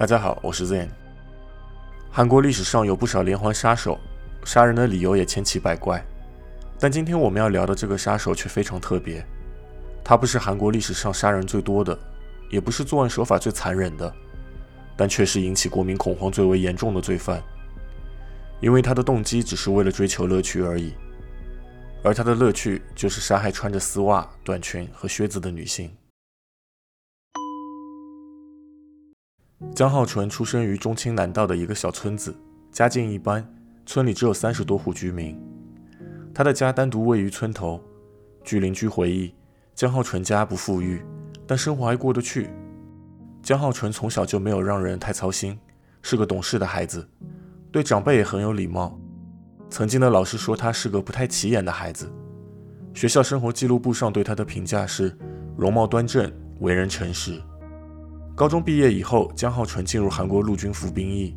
大家好，我是 Zen。韩国历史上有不少连环杀手，杀人的理由也千奇百怪。但今天我们要聊的这个杀手却非常特别。他不是韩国历史上杀人最多的，也不是作案手法最残忍的，但却是引起国民恐慌最为严重的罪犯。因为他的动机只是为了追求乐趣而已，而他的乐趣就是杀害穿着丝袜、短裙和靴子的女性。江浩纯出生于中青南道的一个小村子，家境一般，村里只有三十多户居民。他的家单独位于村头。据邻居回忆，江浩纯家不富裕，但生活还过得去。江浩纯从小就没有让人太操心，是个懂事的孩子，对长辈也很有礼貌。曾经的老师说他是个不太起眼的孩子。学校生活记录簿上对他的评价是：容貌端正，为人诚实。高中毕业以后，姜浩纯进入韩国陆军服兵役，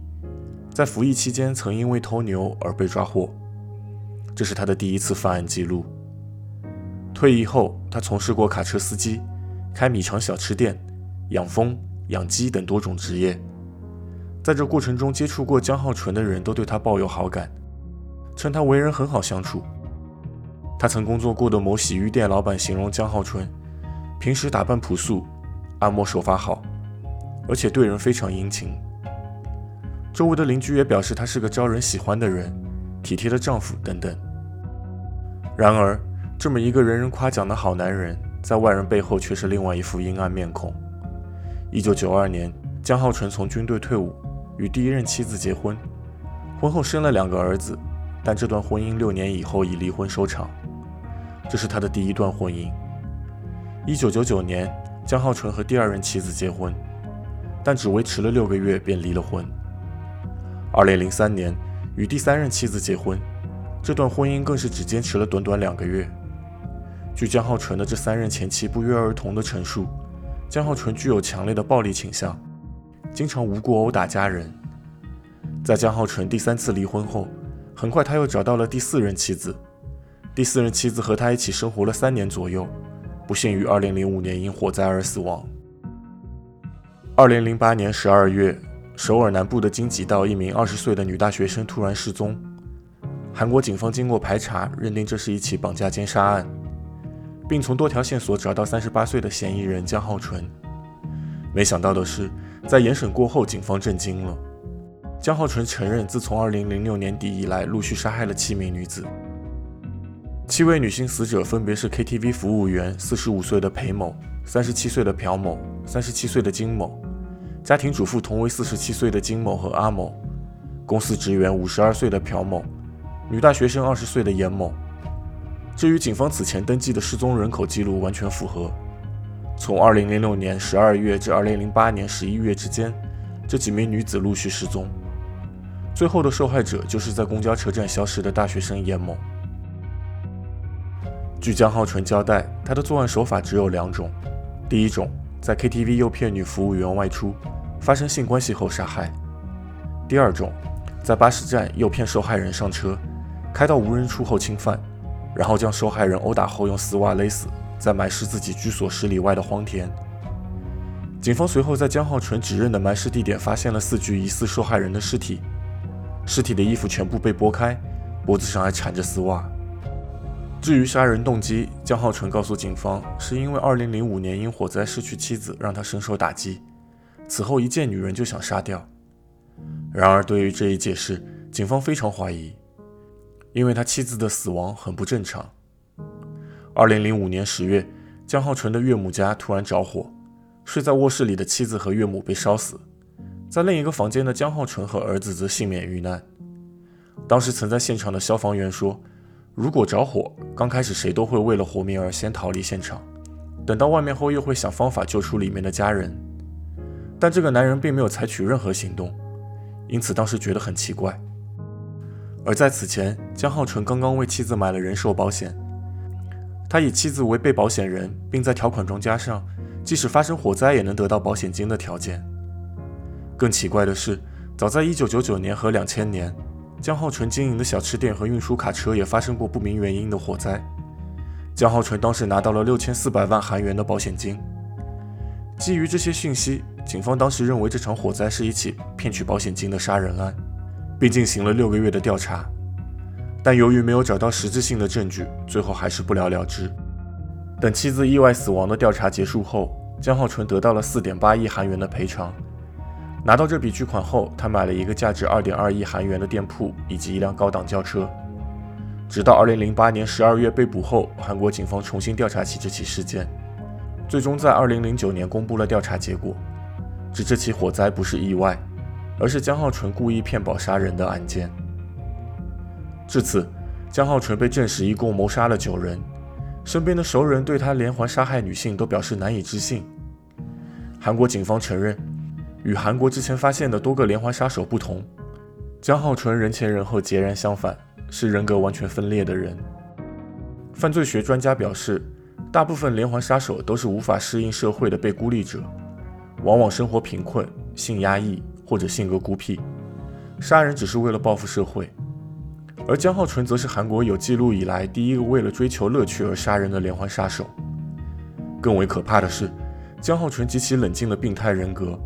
在服役期间曾因为偷牛而被抓获，这是他的第一次犯案记录。退役后，他从事过卡车司机、开米肠小吃店、养蜂、养鸡等多种职业。在这过程中接触过姜浩纯的人都对他抱有好感，称他为人很好相处。他曾工作过的某洗浴店老板形容姜浩纯，平时打扮朴素，按摩手法好。而且对人非常殷勤，周围的邻居也表示他是个招人喜欢的人，体贴的丈夫等等。然而，这么一个人人夸奖的好男人，在外人背后却是另外一副阴暗面孔。一九九二年，江浩纯从军队退伍，与第一任妻子结婚，婚后生了两个儿子，但这段婚姻六年以后以离婚收场。这是他的第一段婚姻。一九九九年，江浩纯和第二任妻子结婚。但只维持了六个月便离了婚。二零零三年与第三任妻子结婚，这段婚姻更是只坚持了短短两个月。据江浩纯的这三任前妻不约而同的陈述，江浩纯具有强烈的暴力倾向，经常无故殴打家人。在江浩纯第三次离婚后，很快他又找到了第四任妻子。第四任妻子和他一起生活了三年左右，不幸于二零零五年因火灾而死亡。二零零八年十二月，首尔南部的京畿道一名二十岁的女大学生突然失踪。韩国警方经过排查，认定这是一起绑架奸杀案，并从多条线索找到三十八岁的嫌疑人姜浩纯。没想到的是，在严审过后，警方震惊了。姜浩纯承认，自从二零零六年底以来，陆续杀害了七名女子。七位女性死者分别是 KTV 服务员四十五岁的裴某、三十七岁的朴某、三十七岁的金某。家庭主妇同为四十七岁的金某和阿某，公司职员五十二岁的朴某，女大学生二十岁的严某，这与警方此前登记的失踪人口记录完全符合。从二零零六年十二月至二零零八年十一月之间，这几名女子陆续失踪，最后的受害者就是在公交车站消失的大学生严某。据姜浩纯交代，他的作案手法只有两种，第一种。在 KTV 诱骗女服务员外出，发生性关系后杀害。第二种，在巴士站诱骗受害人上车，开到无人处后侵犯，然后将受害人殴打后用丝袜勒死，再埋尸自己居所十里外的荒田。警方随后在姜浩纯指认的埋尸地点发现了四具疑似受害人的尸体，尸体的衣服全部被剥开，脖子上还缠着丝袜。至于杀人动机，江浩纯告诉警方，是因为2005年因火灾失去妻子，让他深受打击，此后一见女人就想杀掉。然而，对于这一解释，警方非常怀疑，因为他妻子的死亡很不正常。2005年10月，江浩纯的岳母家突然着火，睡在卧室里的妻子和岳母被烧死，在另一个房间的江浩纯和儿子则幸免遇难。当时曾在现场的消防员说，如果着火，刚开始谁都会为了活命而先逃离现场，等到外面后又会想方法救出里面的家人。但这个男人并没有采取任何行动，因此当时觉得很奇怪。而在此前，江浩纯刚刚为妻子买了人寿保险，他以妻子为被保险人，并在条款中加上即使发生火灾也能得到保险金的条件。更奇怪的是，早在1999年和2000年。姜浩纯经营的小吃店和运输卡车也发生过不明原因的火灾。姜浩纯当时拿到了六千四百万韩元的保险金。基于这些讯息，警方当时认为这场火灾是一起骗取保险金的杀人案，并进行了六个月的调查。但由于没有找到实质性的证据，最后还是不了了之。等妻子意外死亡的调查结束后，江浩纯得到了四点八亿韩元的赔偿。拿到这笔巨款后，他买了一个价值二点二亿韩元的店铺以及一辆高档轿车。直到二零零八年十二月被捕后，韩国警方重新调查起这起事件，最终在二零零九年公布了调查结果，指这起火灾不是意外，而是江浩纯故意骗保杀人的案件。至此，江浩纯被证实一共谋杀了九人。身边的熟人对他连环杀害女性都表示难以置信。韩国警方承认，与韩国之前发现的多个连环杀手不同，江浩纯人前人后截然相反，是人格完全分裂的人。犯罪学专家表示，大部分连环杀手都是无法适应社会的被孤立者，往往生活贫困、性压抑或者性格孤僻，杀人只是为了报复社会。而江浩纯则是韩国有记录以来第一个为了追求乐趣而杀人的连环杀手。更为可怕的是，江浩纯极其冷静的病态人格。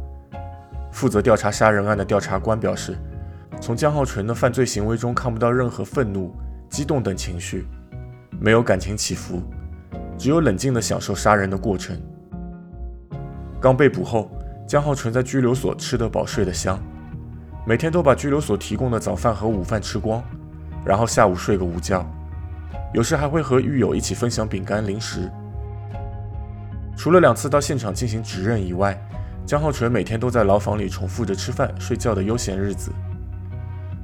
负责调查杀人案的调查官表示，从江浩纯的犯罪行为中看不到任何愤怒、激动等情绪，没有感情起伏，只有冷静地享受杀人的过程。刚被捕后，江浩纯在拘留所吃得饱、睡得香，每天都把拘留所提供的早饭和午饭吃光。然后下午睡个午觉，有时还会和狱友一起分享饼干零食。除了两次到现场进行指认以外，江浩纯每天都在牢房里重复着吃饭、睡觉的悠闲日子。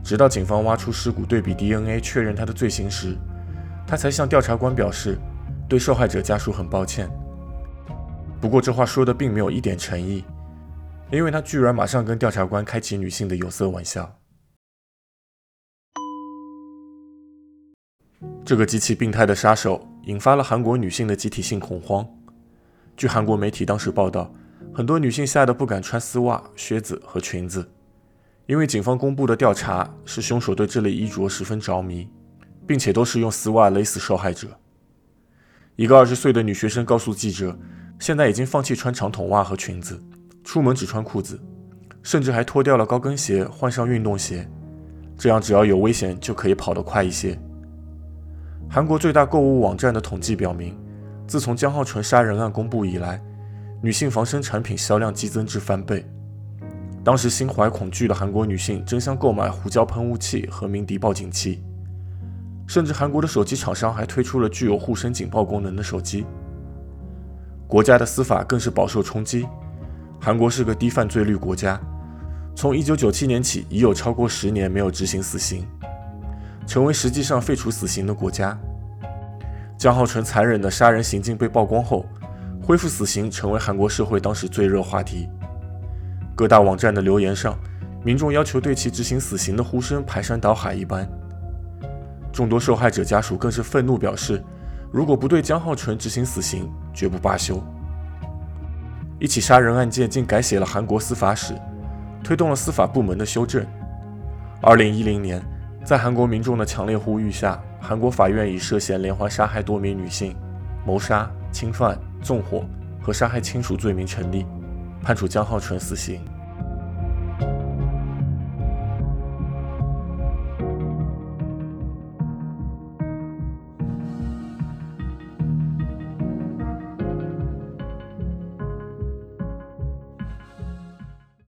直到警方挖出尸骨对比 DNA 确认他的罪行时，他才向调查官表示对受害者家属很抱歉。不过这话说的并没有一点诚意，因为他居然马上跟调查官开启女性的有色玩笑。这个极其病态的杀手引发了韩国女性的集体性恐慌。据韩国媒体当时报道，很多女性吓得不敢穿丝袜、靴子和裙子，因为警方公布的调查是凶手对这类衣着十分着迷，并且都是用丝袜勒死受害者。一个二十岁的女学生告诉记者，现在已经放弃穿长筒袜和裙子，出门只穿裤子，甚至还脱掉了高跟鞋，换上运动鞋，这样只要有危险就可以跑得快一些。韩国最大购物网站的统计表明，自从江浩纯杀人案公布以来，女性防身产品销量激增至翻倍。当时心怀恐惧的韩国女性争相购买胡椒喷雾器和鸣笛报警器，甚至韩国的手机厂商还推出了具有护身警报功能的手机。国家的司法更是饱受冲击。韩国是个低犯罪率国家，从1997年起已有超过十年没有执行死刑。成为实际上废除死刑的国家。江浩纯残忍的杀人行径被曝光后，恢复死刑成为韩国社会当时最热话题。各大网站的留言上，民众要求对其执行死刑的呼声排山倒海一般。众多受害者家属更是愤怒表示，如果不对江浩纯执行死刑，绝不罢休。一起杀人案件竟改写了韩国司法史，推动了司法部门的修正。二零一零年。在韩国民众的强烈呼吁下，韩国法院以涉嫌连环杀害多名女性、谋杀、侵犯、纵火和杀害亲属罪名成立，判处江浩纯死刑。